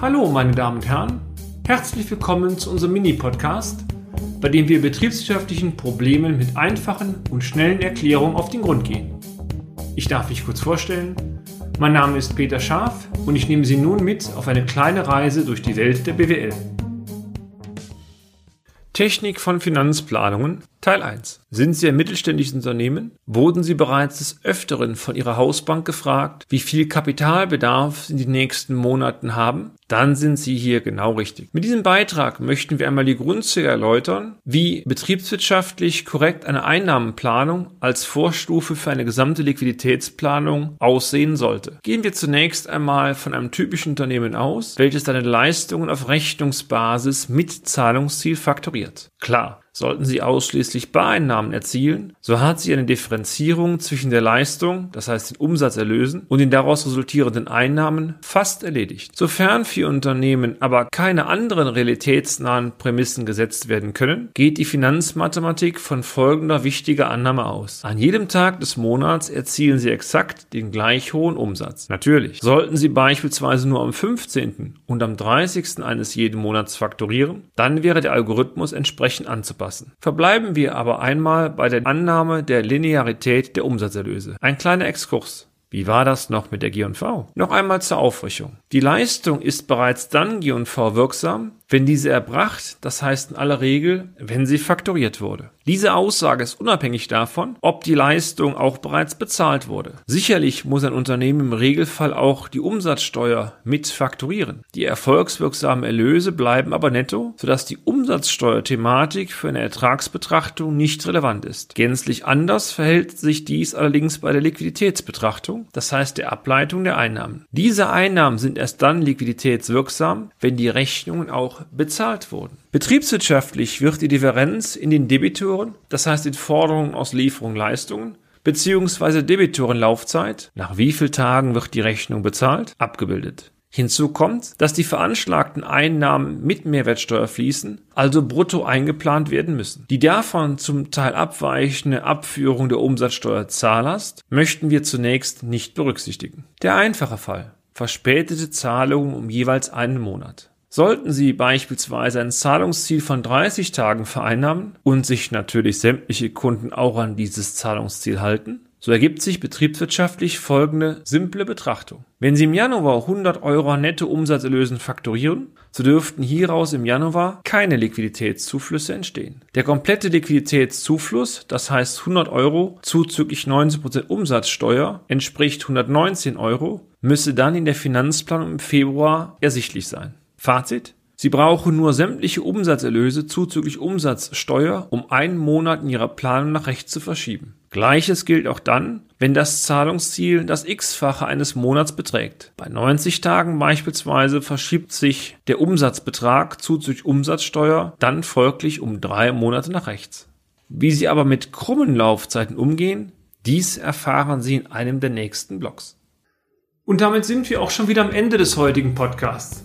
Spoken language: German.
Hallo, meine Damen und Herren. Herzlich willkommen zu unserem Mini-Podcast, bei dem wir betriebswirtschaftlichen Problemen mit einfachen und schnellen Erklärungen auf den Grund gehen. Ich darf mich kurz vorstellen. Mein Name ist Peter Scharf und ich nehme Sie nun mit auf eine kleine Reise durch die Welt der BWL. Technik von Finanzplanungen Teil 1. Sind Sie ein mittelständisches Unternehmen? Wurden Sie bereits des Öfteren von Ihrer Hausbank gefragt, wie viel Kapitalbedarf Sie in den nächsten Monaten haben? Dann sind Sie hier genau richtig. Mit diesem Beitrag möchten wir einmal die Grundzüge erläutern, wie betriebswirtschaftlich korrekt eine Einnahmenplanung als Vorstufe für eine gesamte Liquiditätsplanung aussehen sollte. Gehen wir zunächst einmal von einem typischen Unternehmen aus, welches seine Leistungen auf Rechnungsbasis mit Zahlungsziel faktoriert. Klar, Sollten Sie ausschließlich Bareinnahmen erzielen, so hat sie eine Differenzierung zwischen der Leistung, das heißt den Umsatzerlösen, und den daraus resultierenden Einnahmen fast erledigt. Sofern für Unternehmen aber keine anderen realitätsnahen Prämissen gesetzt werden können, geht die Finanzmathematik von folgender wichtiger Annahme aus. An jedem Tag des Monats erzielen Sie exakt den gleich hohen Umsatz. Natürlich. Sollten Sie beispielsweise nur am 15. und am 30. eines jeden Monats faktorieren, dann wäre der Algorithmus entsprechend anzupassen anpassen. Verbleiben wir aber einmal bei der Annahme der Linearität der Umsatzerlöse. Ein kleiner Exkurs. Wie war das noch mit der G&V? Noch einmal zur Auffrischung. Die Leistung ist bereits dann G&V wirksam, wenn diese erbracht, das heißt in aller Regel, wenn sie faktoriert wurde. Diese Aussage ist unabhängig davon, ob die Leistung auch bereits bezahlt wurde. Sicherlich muss ein Unternehmen im Regelfall auch die Umsatzsteuer mit faktorieren. Die erfolgswirksamen Erlöse bleiben aber netto, sodass die Umsatzsteuerthematik für eine Ertragsbetrachtung nicht relevant ist. Gänzlich anders verhält sich dies allerdings bei der Liquiditätsbetrachtung, das heißt der Ableitung der Einnahmen. Diese Einnahmen sind erst dann liquiditätswirksam, wenn die Rechnungen auch bezahlt wurden. Betriebswirtschaftlich wird die Differenz in den Debitoren, das heißt in Forderungen aus Lieferung Leistungen, beziehungsweise Debitorenlaufzeit, nach wie vielen Tagen wird die Rechnung bezahlt, abgebildet. Hinzu kommt, dass die veranschlagten Einnahmen mit Mehrwertsteuer fließen, also brutto eingeplant werden müssen. Die davon zum Teil abweichende Abführung der Umsatzsteuerzahlast möchten wir zunächst nicht berücksichtigen. Der einfache Fall. Verspätete Zahlungen um jeweils einen Monat. Sollten Sie beispielsweise ein Zahlungsziel von 30 Tagen vereinnahmen und sich natürlich sämtliche Kunden auch an dieses Zahlungsziel halten, so ergibt sich betriebswirtschaftlich folgende simple Betrachtung. Wenn Sie im Januar 100 Euro Nettoumsatzerlösen faktorieren, so dürften hieraus im Januar keine Liquiditätszuflüsse entstehen. Der komplette Liquiditätszufluss, das heißt 100 Euro zuzüglich 90% Umsatzsteuer, entspricht 119 Euro, müsse dann in der Finanzplanung im Februar ersichtlich sein. Fazit. Sie brauchen nur sämtliche Umsatzerlöse zuzüglich Umsatzsteuer, um einen Monat in Ihrer Planung nach rechts zu verschieben. Gleiches gilt auch dann, wenn das Zahlungsziel das x-fache eines Monats beträgt. Bei 90 Tagen beispielsweise verschiebt sich der Umsatzbetrag zuzüglich Umsatzsteuer dann folglich um drei Monate nach rechts. Wie Sie aber mit krummen Laufzeiten umgehen, dies erfahren Sie in einem der nächsten Blogs. Und damit sind wir auch schon wieder am Ende des heutigen Podcasts.